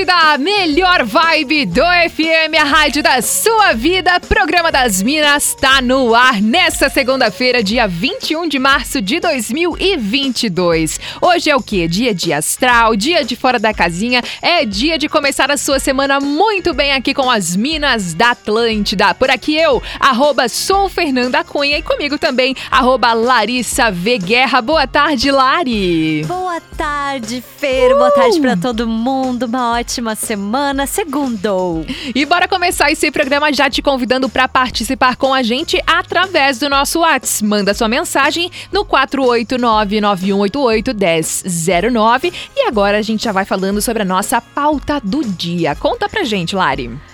Da melhor vibe do FM, a rádio da sua vida. Programa das Minas tá no ar nesta segunda-feira, dia 21 de março de 2022. Hoje é o que? Dia de astral, dia de fora da casinha. É dia de começar a sua semana muito bem aqui com as Minas da Atlântida. Por aqui eu, arroba sou Fernanda Cunha e comigo também, arroba Larissa V Guerra. Boa tarde, Lari. Boa tarde, Fer. Uh! Boa tarde pra todo mundo. Uma ótima semana, segundou. E bora começar esse programa já te convidando para participar com a gente através do nosso WhatsApp. Manda sua mensagem no 489-9188-1009. E agora a gente já vai falando sobre a nossa pauta do dia. Conta pra gente, Lari.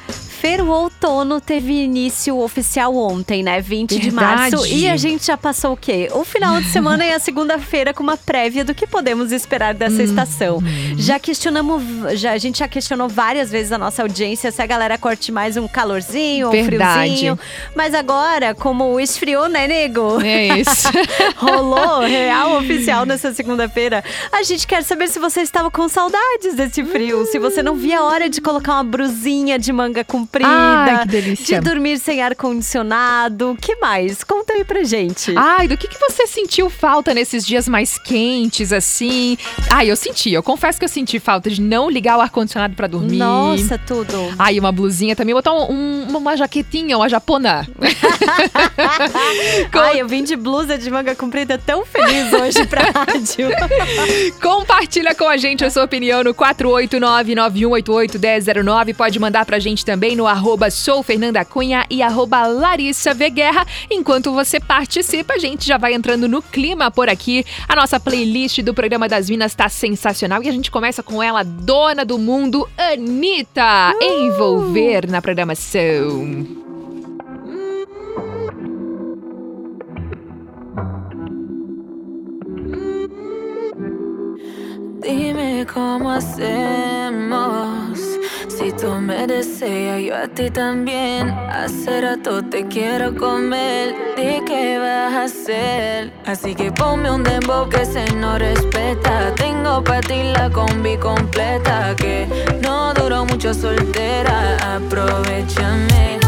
O outono teve início oficial ontem, né? 20 Verdade. de março. E a gente já passou o quê? O final de semana e a segunda-feira com uma prévia do que podemos esperar dessa uhum. estação. Já questionamos, já, a gente já questionou várias vezes a nossa audiência se a galera curte mais um calorzinho ou um friozinho. Mas agora, como esfriou, né, nego? É isso. Rolou real oficial nessa segunda-feira. A gente quer saber se você estava com saudades desse frio, se você não via a hora de colocar uma brusinha de manga com comprida. Ai, que delícia. De dormir sem ar-condicionado. que mais? Conta aí pra gente. Ai, do que, que você sentiu falta nesses dias mais quentes, assim? Ai, eu senti. Eu confesso que eu senti falta de não ligar o ar-condicionado pra dormir. Nossa, tudo. Ai, uma blusinha também. Botar um, uma jaquetinha, uma japona. Com... Ai, eu vim de blusa de manga comprida tão feliz hoje pra rádio. Compartilha com a gente a sua opinião no 489 9188 1009. Pode mandar pra gente também no arroba sou Fernanda Cunha e arroba Larissa V Guerra. Enquanto você participa, a gente já vai entrando no clima por aqui. A nossa playlist do programa das Minas está sensacional e a gente começa com ela, dona do mundo, Anitta, uh! envolver na programação. Dime cómo hacemos. Si tú me deseas, yo a ti también. Hace rato te quiero comer. Di qué vas a hacer. Así que ponme un dembow que se no respeta. Tengo para ti la combi completa. Que no duró mucho soltera. Aprovechame.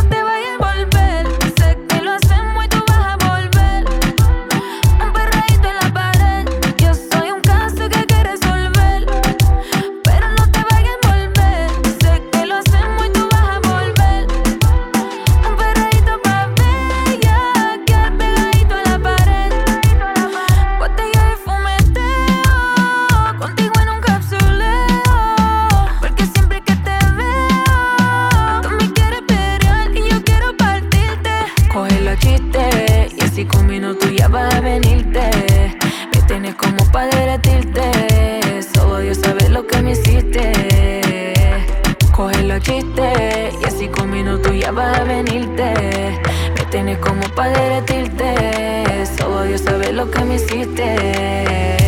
Que se va a quedar. Yo sé que no me vas a olvidar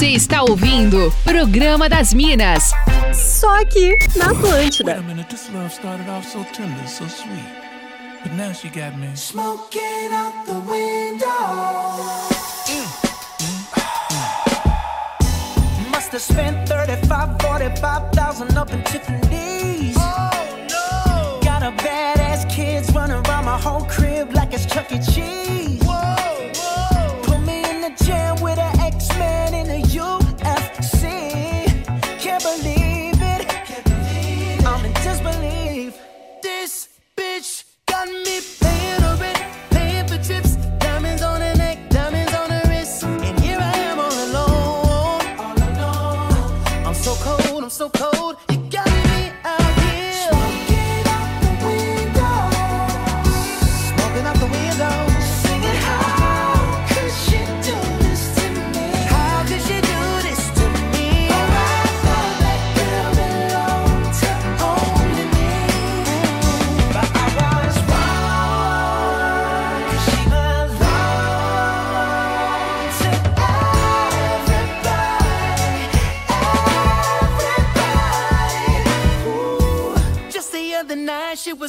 Você está ouvindo Programa das Minas. Só aqui na Atlântida. But now she got me smoking out the window. Mm, mm, Must have spent 35, 45,000 up in Tiffany's. Oh no! Got a badass kids running around my whole crib like it's Chuck E. Cheese. So cold, I'm so cold. You got me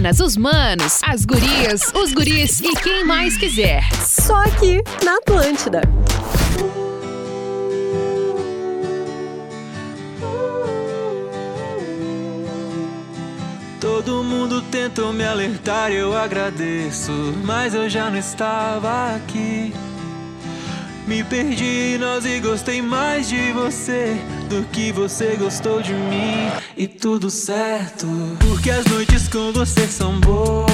Para as minas, os manos, as gurias, os guris e quem mais quiser. Só aqui na Atlântida. Todo mundo tentou me alertar, eu agradeço, mas eu já não estava aqui. Me perdi em nós e gostei mais de você do que você gostou de mim. E tudo certo, porque as noites com você são boas.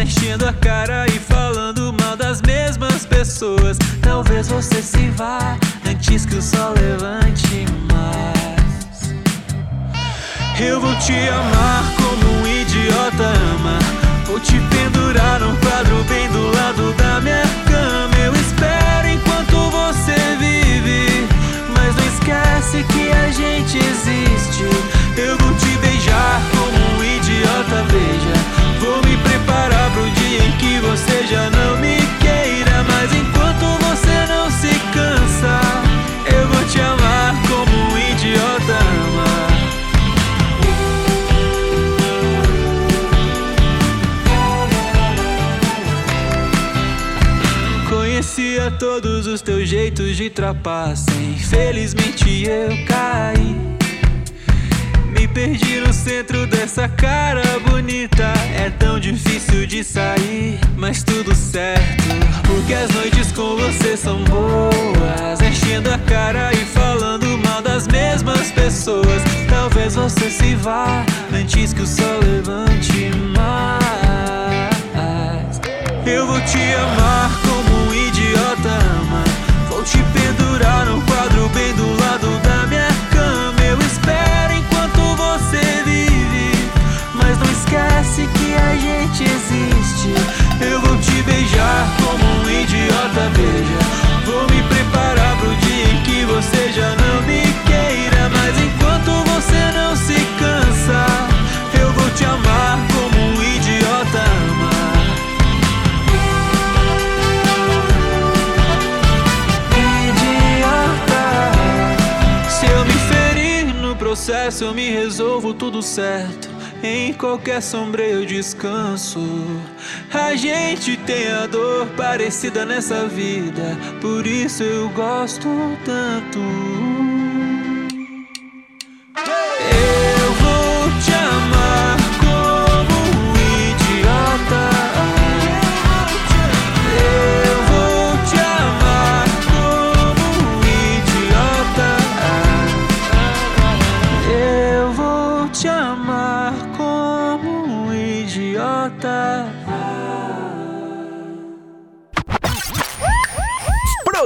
Enchendo a cara e falando mal das mesmas pessoas. Talvez você se vá antes que o sol levante mais. Eu vou te amar como um idiota ama. Vou te pendurar num quadro bem do lado da minha cama. Eu espero enquanto você vive. Mas não esquece que a gente existe. Eu vou te beijar como um idiota, veja. Vou me preparar pro dia em que você já não me queira. Mas enquanto você não se cansa, eu vou te amar como um idiota ama. Conhecia todos os teus jeitos de trapaça. Infelizmente eu caí. Perdi no centro dessa cara bonita. É tão difícil de sair, mas tudo certo. Porque as noites com você são boas. Enchendo a cara e falando mal das mesmas pessoas. Talvez você se vá antes que o sol levante mais. Eu vou te amar gente existe. Eu vou te beijar como um idiota beija. Vou me preparar pro dia em que você já não me queira, mas enquanto você não se cansa, eu vou te amar como um idiota ama. Idiota. Se eu me ferir no processo, eu me resolvo tudo certo. Em qualquer sombra eu descanso. A gente tem a dor parecida nessa vida, por isso eu gosto tanto.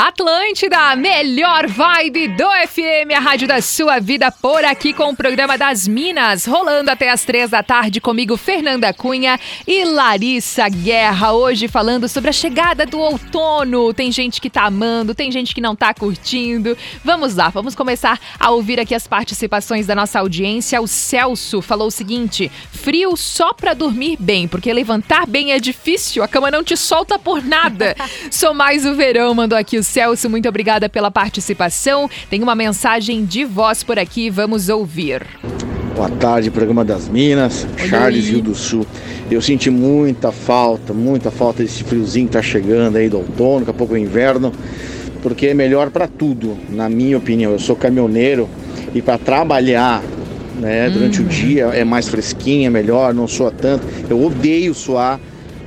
Atlântida, melhor vibe do FM, a rádio da sua vida, por aqui com o programa das Minas, rolando até as três da tarde comigo, Fernanda Cunha e Larissa Guerra. Hoje falando sobre a chegada do outono. Tem gente que tá amando, tem gente que não tá curtindo. Vamos lá, vamos começar a ouvir aqui as participações da nossa audiência. O Celso falou o seguinte: frio só pra dormir bem, porque levantar bem é difícil, a cama não te solta por nada. Sou mais o verão, mandou aqui o Celso, muito obrigada pela participação. Tem uma mensagem de voz por aqui, vamos ouvir. Boa tarde, programa das Minas, Charles aí. Rio do Sul. Eu senti muita falta, muita falta desse friozinho que tá chegando aí do outono, daqui a pouco o inverno, porque é melhor para tudo, na minha opinião. Eu sou caminhoneiro e para trabalhar né, durante o dia é mais fresquinho, é melhor, não soa tanto. Eu odeio suar,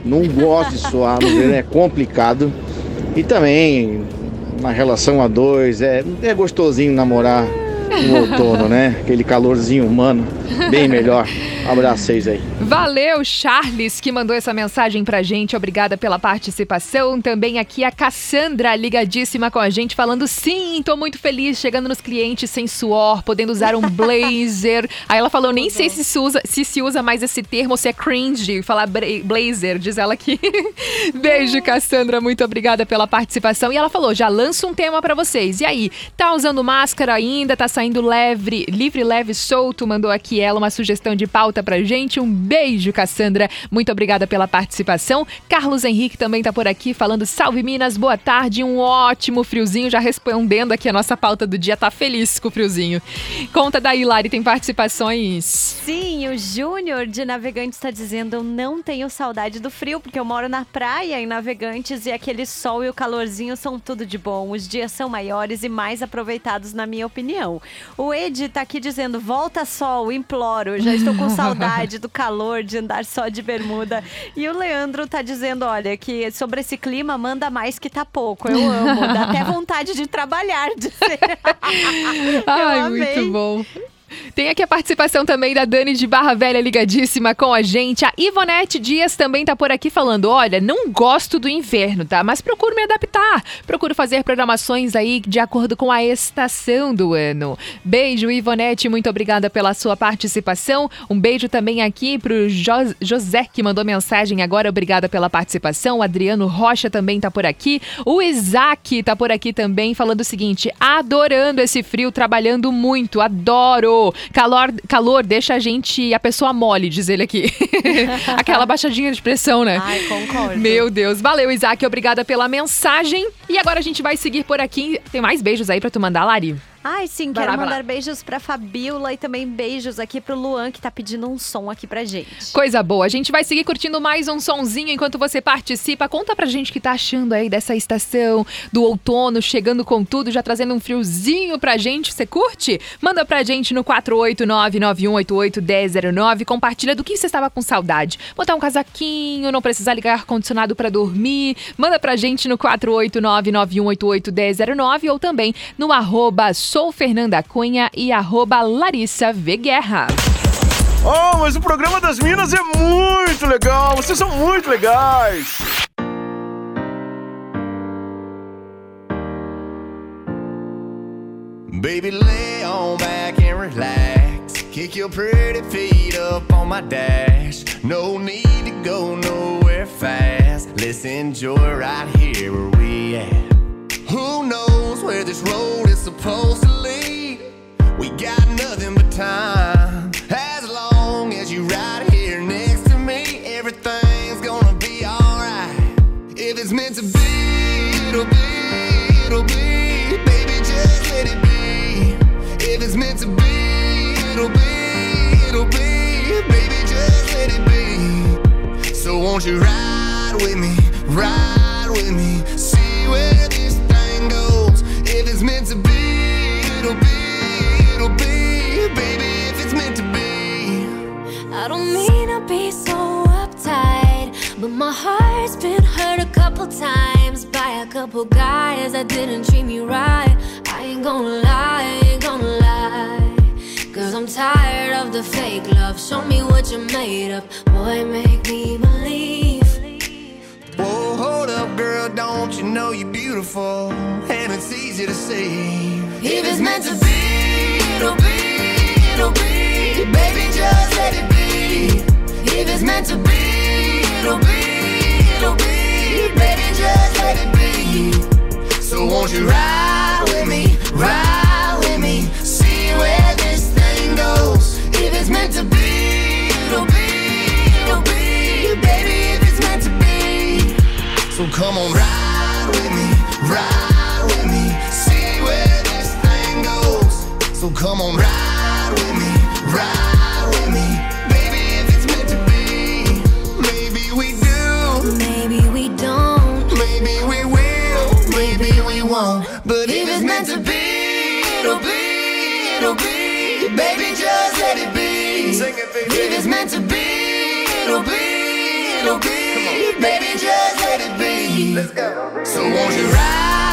não gosto de suar, no verão é complicado. E também, na relação a dois, é, é gostosinho namorar no outono, né? Aquele calorzinho humano, bem melhor. Abraço vocês aí. Valeu, Charles, que mandou essa mensagem pra gente. Obrigada pela participação. Também aqui a Cassandra, ligadíssima com a gente, falando: sim, tô muito feliz, chegando nos clientes sem suor, podendo usar um blazer. Aí ela falou: nem sei se se usa, se se usa mais esse termo ou se é cringe falar blazer, diz ela aqui. Beijo, Cassandra, muito obrigada pela participação. E ela falou: já lanço um tema pra vocês. E aí, tá usando máscara ainda? Tá saindo leve, livre, leve, solto? Mandou aqui ela uma sugestão de pauta pra gente. Um beijo, Cassandra. Muito obrigada pela participação. Carlos Henrique também tá por aqui falando: salve Minas, boa tarde. Um ótimo friozinho. Já respondendo aqui a nossa pauta do dia. Tá feliz com o friozinho. Conta daí, Lari, tem participações? Sim, o Júnior de Navegantes está dizendo: eu não tenho saudade do frio, porque eu moro na praia em Navegantes e aquele sol e o calorzinho são tudo de bom. Os dias são maiores e mais aproveitados, na minha opinião. O Ed tá aqui dizendo: volta sol, imploro, já estou com saudade do calor de andar só de bermuda. E o Leandro tá dizendo: olha, que sobre esse clima manda mais que tá pouco. Eu amo, dá até vontade de trabalhar, dizer. Ai, amei. muito bom. Tem aqui a participação também da Dani de Barra Velha ligadíssima com a gente. A Ivonete Dias também tá por aqui falando: olha, não gosto do inverno, tá? Mas procuro me adaptar. Procuro fazer programações aí de acordo com a estação do ano. Beijo, Ivonete, muito obrigada pela sua participação. Um beijo também aqui pro Jo- José, que mandou mensagem agora. Obrigada pela participação. O Adriano Rocha também tá por aqui. O Isaac tá por aqui também falando o seguinte: adorando esse frio, trabalhando muito, adoro. Calor, calor deixa a gente, a pessoa mole, diz ele aqui. Aquela baixadinha de pressão, né? Ai, concordo. Meu Deus. Valeu, Isaac. Obrigada pela mensagem. E agora a gente vai seguir por aqui. Tem mais beijos aí pra tu mandar, Lari? Ai, sim, Vai quero lá, mandar beijos pra Fabiola e também beijos aqui pro Luan, que tá pedindo um som aqui pra gente. Coisa boa. A gente vai seguir curtindo mais um sonzinho enquanto você participa. Conta pra gente o que tá achando aí dessa estação do outono, chegando com tudo, já trazendo um friozinho pra gente. Você curte? Manda pra gente no 489-9188-1009. Compartilha do que você estava com saudade. Botar um casaquinho, não precisar ligar ar-condicionado pra dormir. Manda pra gente no 489-9188-1009 ou também no arroba sou Fernanda Cunha e arroba Larissa V Guerra. Oh, mas o programa das Minas é muito legal. Vocês são muito legais. Baby, lay on back and relax. Kick your pretty feet up on my dash. No need to go nowhere fast. Let's enjoy right here where we at. Who knows where this road is supposed time. As long as you right here next to me, everything's gonna be alright. If it's meant to be, it'll be, it'll be. Baby, just let it be. If it's meant to be, it'll be, it'll be. Baby, just let it be. So won't you ride I don't mean to be so uptight, but my heart's been hurt a couple times by a couple guys that didn't treat me right. I ain't gonna lie, I ain't gonna lie. Cause I'm tired of the fake love. Show me what you're made of. Boy, make me believe. Whoa, hold up, girl, don't you know you're beautiful? And it's easy to see. If it's meant to be, it'll be, it'll be. Baby, just let it be. If it's meant to be, it'll be, it'll be. Baby, just let it be. So won't you ride with me, ride with me, see where this thing goes. If it's meant to be, it'll be, it'll be. Baby, if it's meant to be. So come on, ride with me, ride with me, see where this thing goes. So come on, ride If it's meant to be, it'll be, it'll be. Baby, just let it be. Let's go. So won't you ride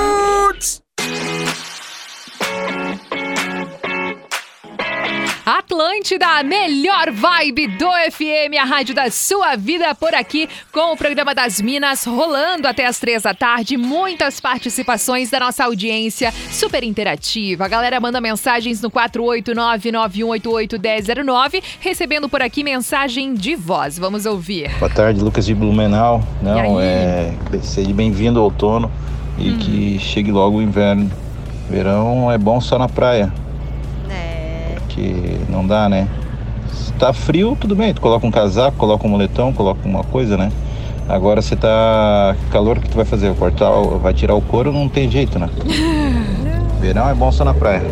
Atlântida, a melhor vibe do FM, a rádio da sua vida por aqui, com o programa das Minas rolando até as três da tarde. Muitas participações da nossa audiência, super interativa. A galera manda mensagens no 489-9188-1009, recebendo por aqui mensagem de voz. Vamos ouvir. Boa tarde, Lucas de Blumenau. Não, é. Seja bem-vindo ao outono e que chegue logo o inverno. Verão é bom só na praia. Porque não dá, né? Se tá frio, tudo bem, tu coloca um casaco, coloca um moletom, coloca uma coisa, né? Agora você tá. Calor que tu vai fazer? Cortar, vai tirar o couro, não tem jeito, né? Verão é bom só na praia.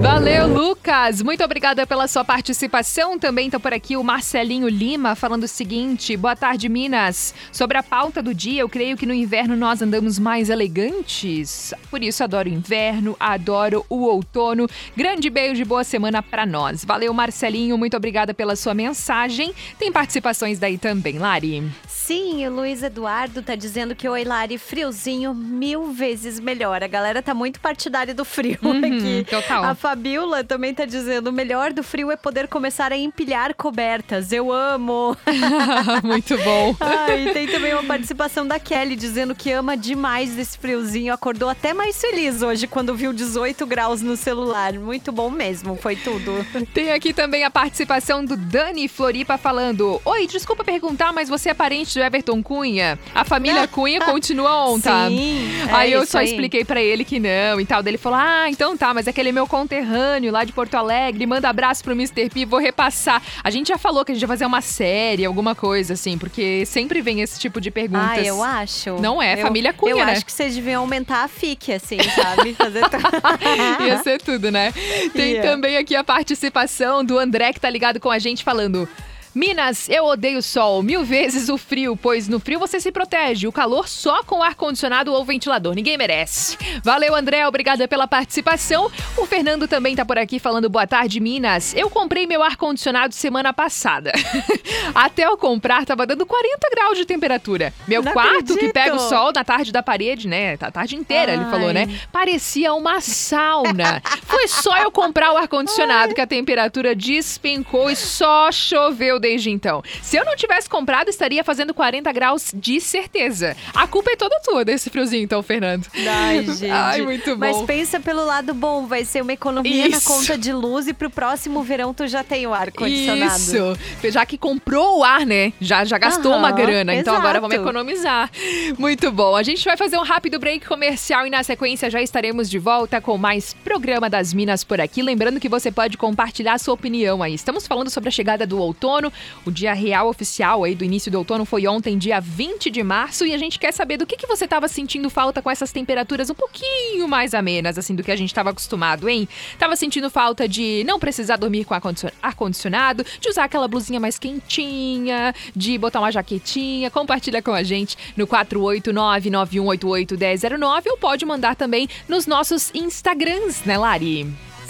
Valeu, Lucas! Muito obrigada pela sua participação. Também está por aqui o Marcelinho Lima falando o seguinte: boa tarde, Minas. Sobre a pauta do dia, eu creio que no inverno nós andamos mais elegantes. Por isso, adoro o inverno, adoro o outono. Grande beijo e boa semana para nós. Valeu, Marcelinho. Muito obrigada pela sua mensagem. Tem participações daí também, Lari. Sim, o Luiz Eduardo tá dizendo que o Lari friozinho mil vezes melhor. A galera tá muito partidária Lari do frio Uhum, aqui. total. A Fabiola também tá dizendo: o melhor do frio é poder começar a empilhar cobertas. Eu amo. Muito bom. Ah, e tem também uma participação da Kelly dizendo que ama demais esse friozinho. Acordou até mais feliz hoje quando viu 18 graus no celular. Muito bom mesmo, foi tudo. Tem aqui também a participação do Dani Floripa falando: Oi, desculpa perguntar, mas você é parente do Everton Cunha? A família Cunha continua on, tá? Sim, é aí eu só aí. expliquei pra ele que não e tal. Daí ele falou: Ah, então tá, mas aquele é meu conterrâneo lá de Porto Alegre. Manda abraço pro Mr. P, vou repassar. A gente já falou que a gente vai fazer uma série, alguma coisa assim, porque sempre vem esse tipo de perguntas. Ah, eu acho. Não é, Eu- família Cunha, Eu né? acho que vocês deviam aumentar a FIC, assim, sabe? Fazer Ia ser tudo, né? Tem Ia. também aqui a participação do André, que tá ligado com a gente, falando. Minas, eu odeio o sol, mil vezes o frio, pois no frio você se protege, o calor só com ar-condicionado ou ventilador, ninguém merece. Valeu, André, obrigada pela participação. O Fernando também tá por aqui falando boa tarde, Minas. Eu comprei meu ar-condicionado semana passada. Até eu comprar, tava dando 40 graus de temperatura. Meu Não quarto, que acredito. pega o sol na tarde da parede, né? A tarde inteira, ele falou, né? Ai. Parecia uma sauna. Foi só eu comprar o ar-condicionado que a temperatura despencou e só choveu desde então. Se eu não tivesse comprado, estaria fazendo 40 graus de certeza. A culpa é toda tua desse friozinho, então, Fernando. Ai, gente. Ai, muito bom. Mas pensa pelo lado bom, vai ser uma economia Isso. na conta de luz e pro próximo verão tu já tem o ar-condicionado. Isso. Já que comprou o ar, né? Já, já gastou Aham, uma grana. Então agora exato. vamos economizar. Muito bom. A gente vai fazer um rápido break comercial e na sequência já estaremos de volta com mais programa das Minas por aqui. Lembrando que você pode compartilhar sua opinião aí. Estamos falando sobre a chegada do outono. O dia real oficial aí do início do outono foi ontem, dia 20 de março. E a gente quer saber do que, que você estava sentindo falta com essas temperaturas um pouquinho mais amenas, assim, do que a gente estava acostumado, hein? Tava sentindo falta de não precisar dormir com ar-condicion- ar-condicionado, de usar aquela blusinha mais quentinha, de botar uma jaquetinha. Compartilha com a gente no 489-9188-1009 ou pode mandar também nos nossos Instagrams, né, Lari?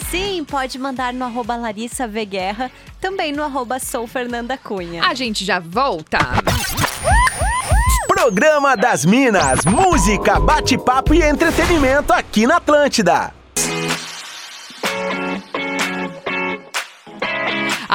Sim, pode mandar no arroba Larissa V Guerra, também no arroba Sou Fernanda Cunha. A gente já volta. Programa das Minas, música, bate-papo e entretenimento aqui na Atlântida.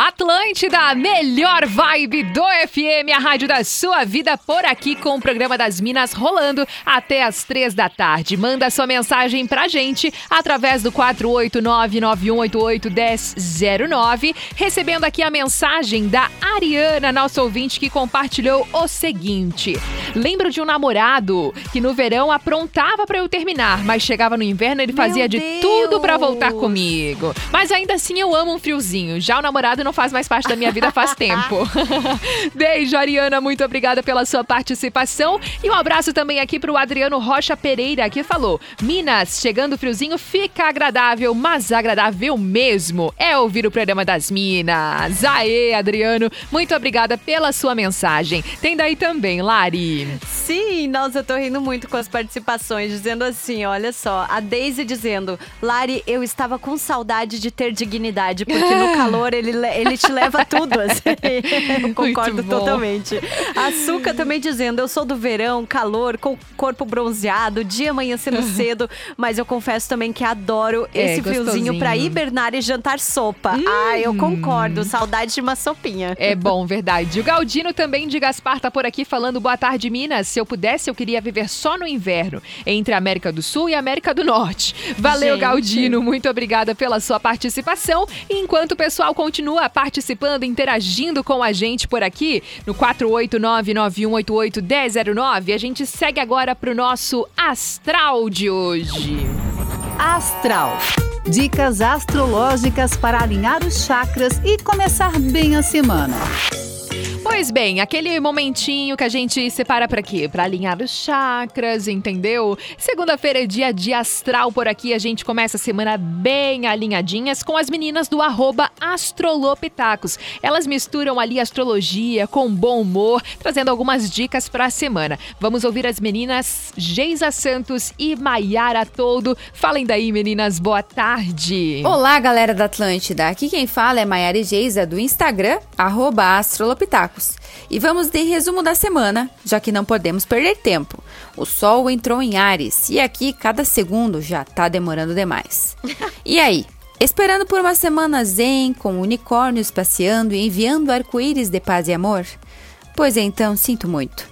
Atlântida, a melhor vibe do FM, a rádio da sua vida por aqui com o programa das Minas rolando até as três da tarde. Manda sua mensagem pra gente através do 489-9188-1009, recebendo aqui a mensagem da Ariana, nossa ouvinte, que compartilhou o seguinte: Lembro de um namorado que no verão aprontava pra eu terminar, mas chegava no inverno ele Meu fazia de tudo pra voltar Deus. comigo. Mas ainda assim eu amo um friozinho. Já o namorado não faz mais parte da minha vida faz tempo. Beijo, Ariana. Muito obrigada pela sua participação. E um abraço também aqui pro Adriano Rocha Pereira, que falou: Minas, chegando o friozinho, fica agradável, mas agradável mesmo. É ouvir o programa das Minas. Aê, Adriano. Muito obrigada pela sua mensagem. Tem daí também, Lari. Sim, nossa, eu tô rindo muito com as participações, dizendo assim, olha só, a Daisy dizendo, Lari, eu estava com saudade de ter dignidade, porque no calor ele, le- ele te leva tudo, assim. Eu concordo totalmente. A Suca também dizendo, eu sou do verão, calor, com corpo bronzeado, dia amanhecendo cedo, mas eu confesso também que adoro É, esse friozinho pra gostosinho. hibernar e jantar sopa. Ah, eu concordo, saudade de uma sopinha. É bom, verdade. O Galdino também de Gaspar tá por aqui falando boa tarde, Minas. Se eu pudesse, eu queria viver só no inverno, entre a América do Sul e a América do Norte. Valeu, Gente. Galdino. Muito obrigada pela sua participação. E enquanto o pessoal continua participando, interagindo com a gente por aqui, no 489-9188-1009, a gente segue agora pro nosso Astral de hoje. Astral. Dicas astrológicas para alinhar os chakras e começar bem a semana. Pois bem, aquele momentinho que a gente separa pra quê? Pra alinhar os chakras, entendeu? Segunda-feira é dia de astral por aqui. A gente começa a semana bem alinhadinhas com as meninas do arroba Astrolopitacos. Elas misturam ali astrologia com bom humor, trazendo algumas dicas pra semana. Vamos ouvir as meninas Geisa Santos e Maiara Todo. Falem daí, meninas. Boa tarde. Olá, galera da Atlântida. Aqui quem fala é Maiara e Geisa, do Instagram, arroba Astrolopitacos. Horóscopos. E vamos de resumo da semana, já que não podemos perder tempo. O Sol entrou em Ares e aqui cada segundo já tá demorando demais. E aí? Esperando por uma semana zen, com unicórnios passeando e enviando arco-íris de paz e amor? Pois então, sinto muito.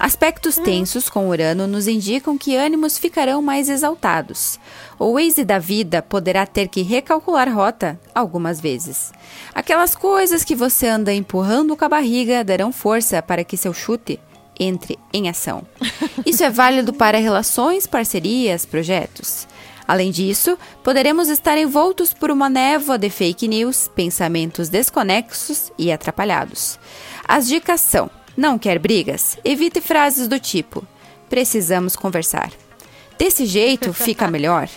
Aspectos tensos com Urano nos indicam que ânimos ficarão mais exaltados. O Waze da vida poderá ter que recalcular rota algumas vezes. Aquelas coisas que você anda empurrando com a barriga darão força para que seu chute entre em ação. Isso é válido para relações, parcerias, projetos. Além disso, poderemos estar envoltos por uma névoa de fake news, pensamentos desconexos e atrapalhados. As dicas são: não quer brigas? Evite frases do tipo: precisamos conversar. Desse jeito fica melhor.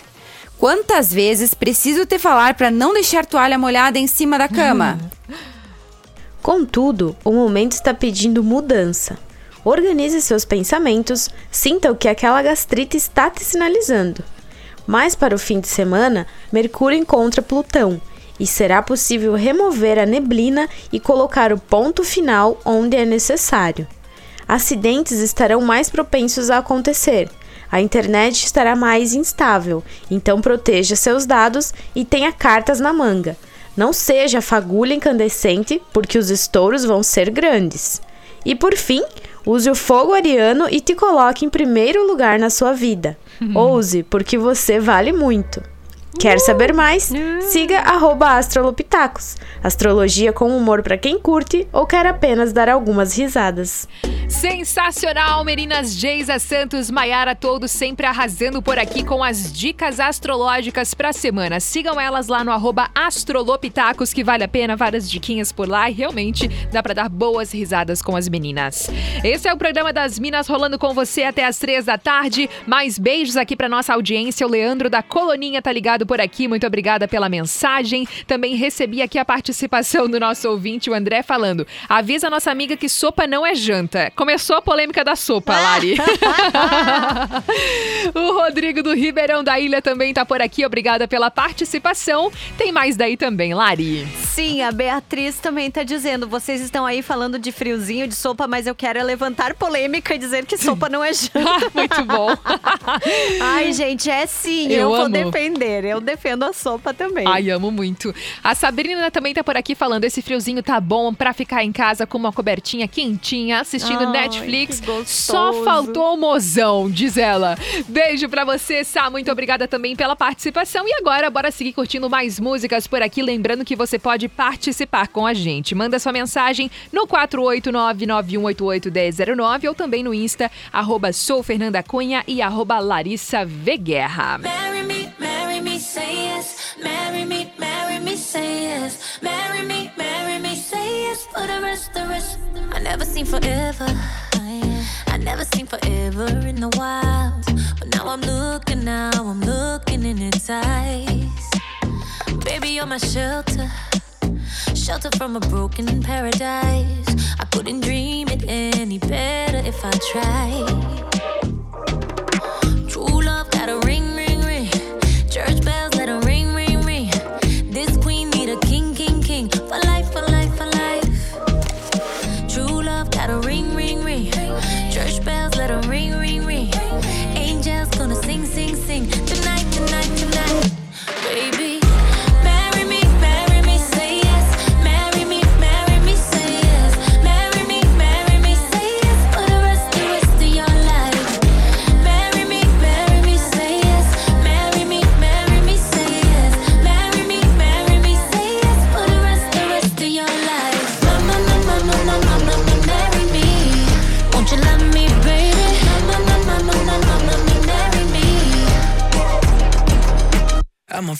Quantas vezes preciso te falar para não deixar toalha molhada em cima da cama? Contudo, o momento está pedindo mudança. Organize seus pensamentos, sinta o que aquela gastrite está te sinalizando. Mais para o fim de semana, Mercúrio encontra Plutão e será possível remover a neblina e colocar o ponto final onde é necessário. Acidentes estarão mais propensos a acontecer. A internet estará mais instável, então proteja seus dados e tenha cartas na manga. Não seja fagulha incandescente, porque os estouros vão ser grandes. E por fim, use o fogo ariano e te coloque em primeiro lugar na sua vida. Ouse, porque você vale muito. Quer saber mais? Siga Astrolopitacos. Astrologia com humor para quem curte ou quer apenas dar algumas risadas. Sensacional, meninas Geisa Santos, Maiara, todos sempre arrasando por aqui com as dicas astrológicas para a semana. Sigam elas lá no Astrolopitacos, que vale a pena, várias diquinhas por lá e realmente dá para dar boas risadas com as meninas. Esse é o programa das Minas rolando com você até as três da tarde. Mais beijos aqui para nossa audiência. O Leandro da Coloninha tá ligado por aqui, muito obrigada pela mensagem. Também recebi aqui a participação do nosso ouvinte, o André, falando: avisa a nossa amiga que sopa não é janta. Começou a polêmica da sopa, Lari. o Rodrigo do Ribeirão da Ilha também tá por aqui, obrigada pela participação. Tem mais daí também, Lari. Sim, a Beatriz também tá dizendo: vocês estão aí falando de friozinho, de sopa, mas eu quero é levantar polêmica e dizer que sopa não é janta. muito bom. Ai, gente, é sim, eu, eu vou defender. Eu defendo a sopa também. Ai, amo muito. A Sabrina também tá por aqui falando: esse friozinho tá bom pra ficar em casa com uma cobertinha quentinha, assistindo Ai, Netflix. Só faltou o mozão, diz ela. Beijo pra você, Sá. Muito obrigada também pela participação. E agora, bora seguir curtindo mais músicas por aqui. Lembrando que você pode participar com a gente. Manda sua mensagem no 489-9188-1009 ou também no Insta, arroba sou Fernanda Cunha e arroba Larissa Veguerra. Marry For the rest, the rest. I never seen forever. I never seen forever in the wild. But now I'm looking, now I'm looking in its eyes. Baby, you're my shelter. Shelter from a broken paradise. I couldn't dream it any better if I tried.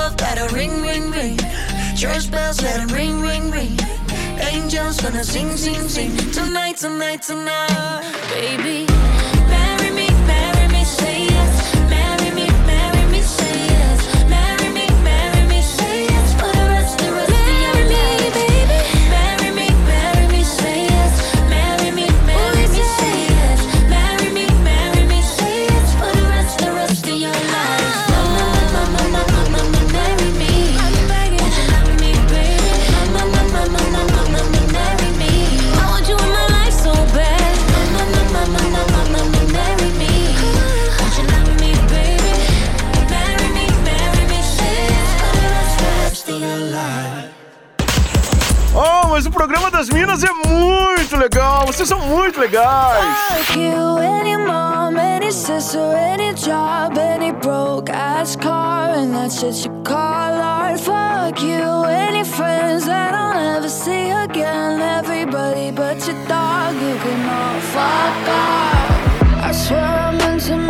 Love, let ring, ring, ring. Church bells, let it ring, ring, ring. Angels, gonna sing, sing, sing. Tonight, tonight, tonight. Baby, legal. Vocês são muito legais. Fuck you, any mom, any sister, any job, any broke ass car, and that's shit you call art. Fuck you, any friends that I'll never see again. Everybody but your dog, you can all fuck off. I swear I meant to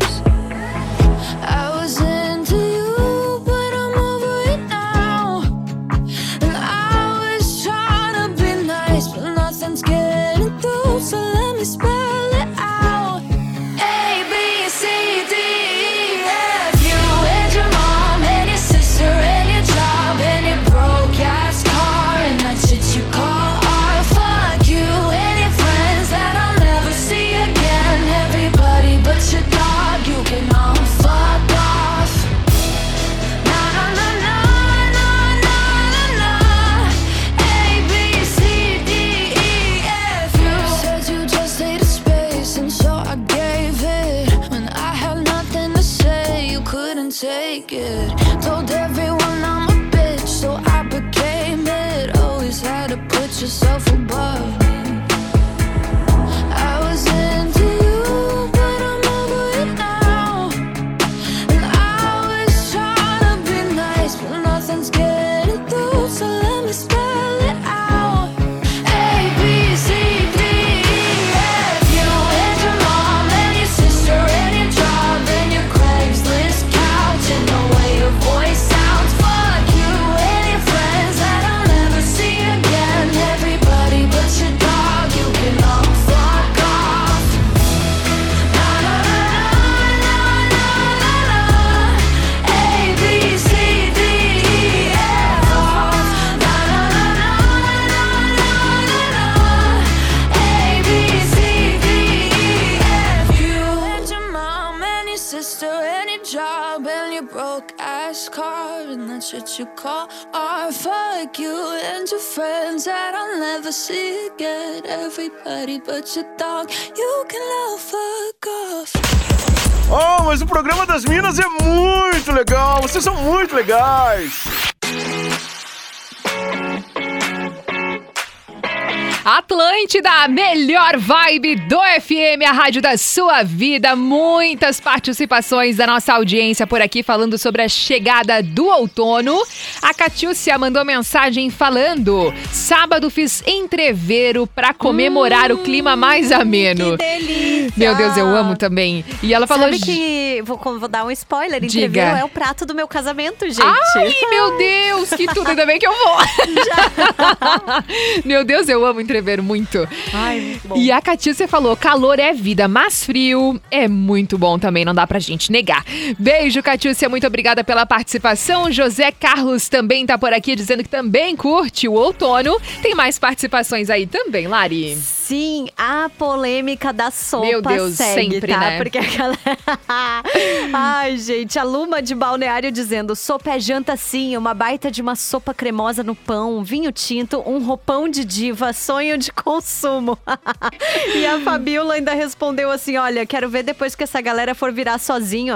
See again. Everybody but your dog, you can all fuck off. Oh, mas o programa das Minas é muito legal. Vocês são muito legais. Atlântida, a melhor vibe do FM, a rádio da sua vida. Muitas participações da nossa audiência por aqui falando sobre a chegada do outono. A Catiúcia mandou mensagem falando: sábado fiz entreveiro pra comemorar o clima mais ameno. Que delícia! Meu Deus, eu amo também. E ela falou: Sabe que, vou, vou dar um spoiler, Diga. entreveiro é o prato do meu casamento, gente. Ai, meu Deus, que tudo, ainda bem que eu vou. meu Deus, eu amo entrever muito. Ai, muito bom. E a Catiúcia falou: calor é vida, mas frio é muito bom também, não dá pra gente negar. Beijo, Catiúcia, muito obrigada pela participação. José Carlos também tá por aqui dizendo que também curte o outono. Tem mais participações aí também, Lari? Sim, a polêmica da sopa Meu Deus, segue, sempre, tá? né? Porque a galera... Ai, gente, a Luma de Balneário dizendo, sopa é janta sim, uma baita de uma sopa cremosa no pão, vinho tinto, um roupão de diva, sonho sonho de consumo. e a Fabiola ainda respondeu assim: olha, quero ver depois que essa galera for virar sozinho,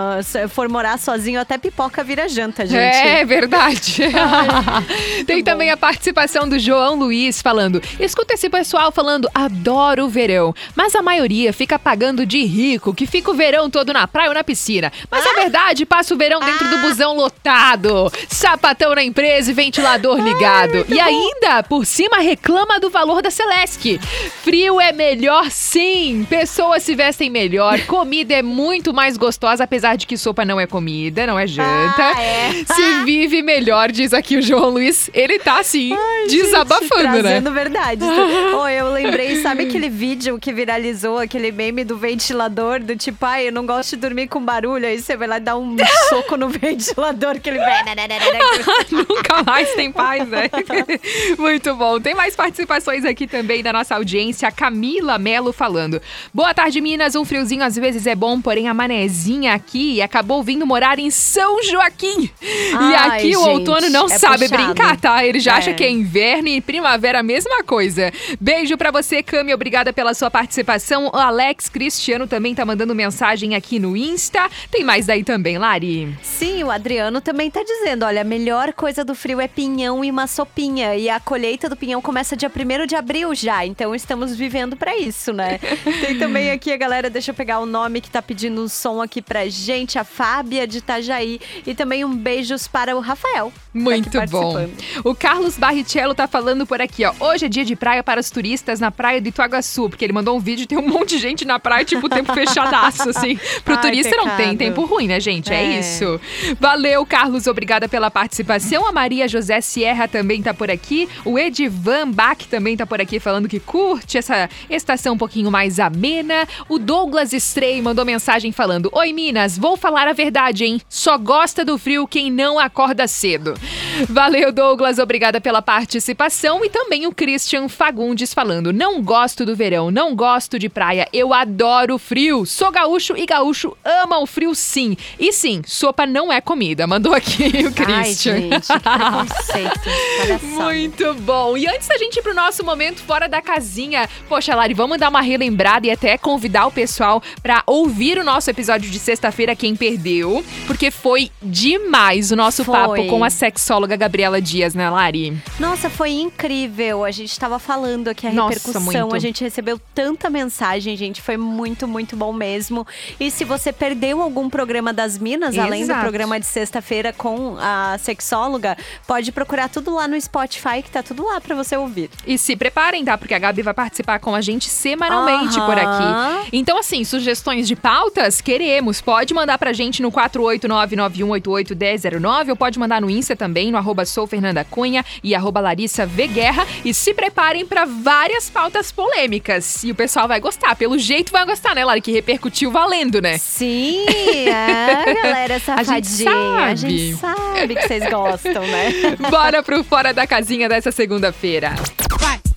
for morar sozinho, até pipoca vira janta, gente. É verdade. Tem também a participação do João Luiz falando: escuta esse pessoal falando, adoro o verão, mas a maioria fica pagando de rico, que fica o verão todo na praia ou na piscina. Mas ah? a verdade, passa o verão dentro ah. do busão lotado, sapatão na empresa e ventilador ligado. Ai, e ainda, por cima, reclama do valor da Celeste. Frio é melhor sim, pessoas se vestem melhor, comida é muito mais gostosa, apesar de que sopa não é comida, não é janta. Ah, é. Se vive melhor, diz aqui o João Luiz. Ele tá assim, Ai, desabafando, gente, né? verdade. oh, eu lembrei, sabe aquele vídeo que viralizou, aquele meme do ventilador, do tipo, ai, eu não gosto de dormir com barulho, aí você vai lá dar um soco no ventilador que ele vai. Nunca mais tem paz, né? Muito bom. Tem mais participações aqui também da nossa audiência. A Camila Melo falando. Boa tarde, Minas. Um friozinho às vezes é bom, porém a manezinha aqui acabou vindo morar em São Joaquim. Ai, e aqui gente, o outono não é sabe puxado. brincar, tá? Ele já é. acha que é inverno e primavera a mesma coisa. Beijo para você, Cami. Obrigada pela sua participação. O Alex Cristiano também tá mandando mensagem aqui no Insta. Tem mais daí também, Lari? Sim, o Adriano também tá dizendo: olha, a melhor coisa do frio é pinhão e uma sopinha. E a colheita do pinhão começa dia 1 de abril já. Então estamos vivendo para isso, né? Tem também aqui a galera, deixa eu pegar o nome que tá pedindo um som aqui pra gente, a Fábia de Itajaí. E também um beijos para o Rafael. Tá Muito tá bom. O Carlos Barrichello tá falando por aqui, ó. Hoje é dia de praia para os turistas na praia do Ituaguaçu, porque ele mandou um vídeo tem um monte de gente na praia, tipo, tempo fechadaço, assim. Pro Ai, turista pecado. não tem tempo ruim, né, gente? É. é. isso. Valeu, Carlos. Obrigada pela participação. A Maria José Sierra também tá por aqui. O Edivan Bach também tá por aqui falando que curte essa estação um pouquinho mais amena. O Douglas Stray mandou mensagem falando: Oi, Minas, vou falar a verdade, hein? Só gosta do frio quem não acorda cedo. Valeu, Douglas. Obrigada pela participação. E também o Christian Fagundes falando: Não gosto do verão, não gosto de praia, eu adoro frio. Sou gaúcho e gaúcho ama o frio sim. E sim, sopa não é comida. Mandou aqui o Christian. Ai, gente, que preconceito. Muito bom. E antes da gente ir pro nosso momento fora da casinha, poxa, Lari, vamos dar uma relembrada e até convidar o pessoal para ouvir o nosso episódio de sexta-feira, quem perdeu, porque foi demais o nosso foi. papo com a sexóloga Gabriela Dias, né, Lari? Nossa, foi incrível. A gente estava falando aqui a Nossa, repercussão, muito. a gente recebeu tanta mensagem, gente, foi muito, muito bom mesmo. E se você perdeu algum programa das Minas, Exato. além do programa de sexta-feira com a sexóloga, pode procurar tudo lá no Spotify, que tá tudo lá para você ouvir. E se preparem, tá? Porque a Gabi vai participar com a gente semanalmente por aqui. Então, assim, sugestões de pautas, queremos. Pode mandar pra gente no 48991881009 ou pode mandar no Insta também, no arroba soufernandacunha e arroba Larissa Guerra. E se preparem para várias pautas polêmicas. E o pessoal vai gostar. Pelo jeito vai gostar, né, Lari? Que repercutiu valendo, né? Sim, é, galera safadinha. A gente sabe. A gente sabe que vocês gostam, né? Bora pro Fora da Casinha dessa segunda-feira. Vai!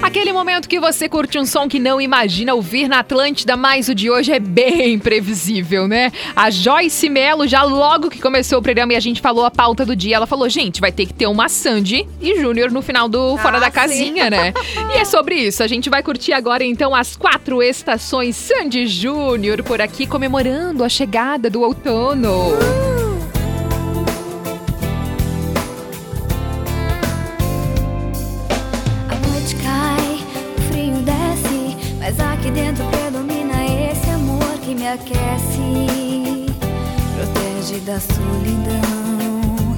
Aquele momento que você curte um som que não imagina ouvir na Atlântida, mas o de hoje é bem previsível, né? A Joyce Mello, já logo que começou o programa e a gente falou a pauta do dia, ela falou: gente, vai ter que ter uma Sandy e Júnior no final do Fora ah, da Casinha, sim. né? e é sobre isso. A gente vai curtir agora então as quatro estações Sandy Júnior por aqui, comemorando a chegada do outono. Uh! Aquece, protege da solidão.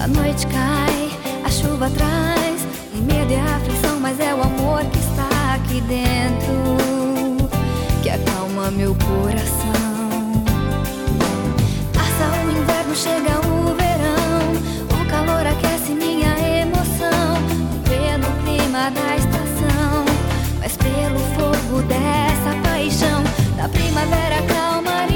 A noite cai, a chuva traz, e medo e aflição, mas é o amor que está aqui dentro que acalma meu coração. Passa o inverno, chega o verão, o calor aquece minha emoção, pelo clima da primavera, calmaria,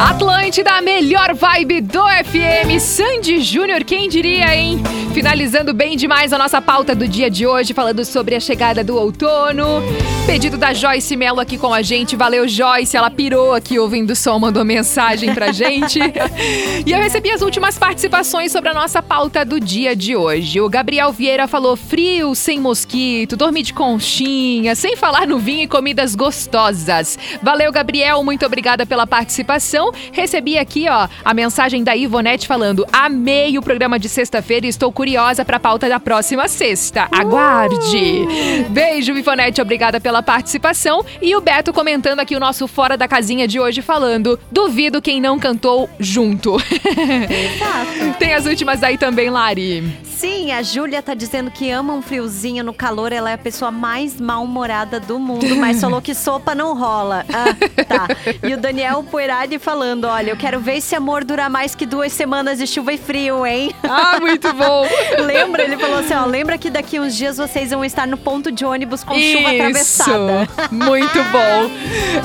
Atlântida, a melhor vibe do FM. Sandy Júnior, quem diria, hein? Finalizando bem demais a nossa pauta do dia de hoje, falando sobre a chegada do outono. Pedido da Joyce Mello aqui com a gente. Valeu, Joyce. Ela pirou aqui ouvindo o som, mandou mensagem pra gente. e eu recebi as últimas participações sobre a nossa pauta do dia de hoje. O Gabriel Vieira falou frio, sem mosquito, dormir de conchinha, sem falar no vinho e comidas gostosas. Valeu, Gabriel. Muito obrigada pela participação. Recebi aqui, ó, a mensagem da Ivonete falando: amei o programa de sexta-feira e estou curiosa para a pauta da próxima sexta. Aguarde! Beijo, Ivonete, obrigada pela participação. E o Beto comentando aqui o nosso Fora da Casinha de hoje, falando: duvido quem não cantou junto. Exato. Tem as últimas aí também, Lari. Sim, a Júlia tá dizendo que ama um friozinho no calor. Ela é a pessoa mais mal-humorada do mundo, mas falou que sopa não rola. Ah, tá. E o Daniel Poirade falando: olha, eu quero ver esse amor durar mais que duas semanas de chuva e frio, hein? Ah, muito bom! lembra? Ele falou assim: ó, lembra que daqui uns dias vocês vão estar no ponto de ônibus com Isso. chuva atravessada. Muito bom.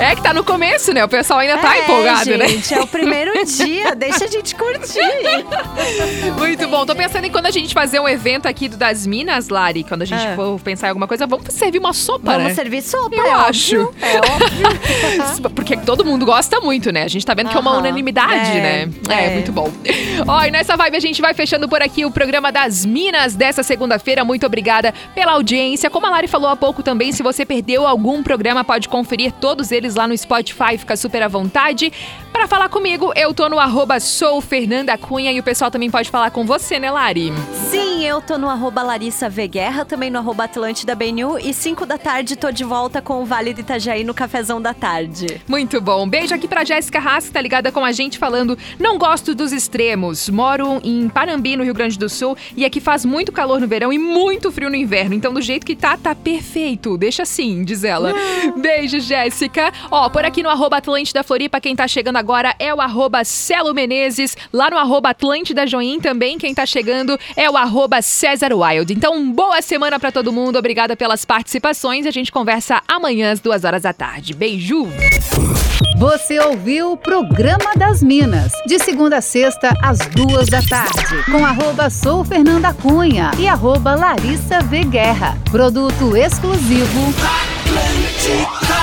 É que tá no começo, né? O pessoal ainda tá é, empolgado, gente, né? É o primeiro dia, deixa a gente curtir. Muito bom. Tô pensando em quando a gente fazer um evento aqui do Das Minas, Lari, quando a gente É. for pensar em alguma coisa, vamos servir uma sopa, Vamos né? servir sopa, Eu é acho. óbvio. É óbvio. Porque todo mundo gosta muito, né? A gente tá vendo que é uma unanimidade, É, né? É, é. muito bom. Ó, e nessa vibe a gente vai fechando por aqui o programa das Minas dessa segunda-feira. Muito obrigada pela audiência. Como a Lari falou há pouco também, se você perdeu algum programa, pode conferir todos eles lá no Spotify, fica super à vontade. Pra falar comigo, eu tô no arroba sou Fernanda Cunha e o pessoal também pode falar com você, né, Lari? Sim, eu tô no arroba Larissa V Guerra, também no arroba Atlântida BNU. E 5 da tarde tô de volta com o Vale do Itajaí no cafezão da tarde. Muito bom. Beijo aqui pra Jéssica Haas, que tá ligada com a gente falando: não gosto dos extremos. Moro em Panambi, no Rio Grande do Sul, e aqui faz muito calor no verão e muito frio no inverno. Então, do jeito que tá, tá perfeito. Deixa assim, diz ela. Beijo, Jéssica. Ó, por aqui no arroba Atlântida Floripa, quem tá chegando agora é o arroba Celo Menezes. Lá no arroba Atlântida Join também, quem tá chegando é o arroba César Wild. Então, boa semana pra todo mundo. Obrigada pelas participações. A gente conversa amanhã às duas horas da tarde. Beijo! Você ouviu o Programa das Minas, de segunda a sexta, às duas da tarde, com arroba Sou Fernanda Cunha e arroba Larissa V Guerra. Produto exclusivo. Atlântica.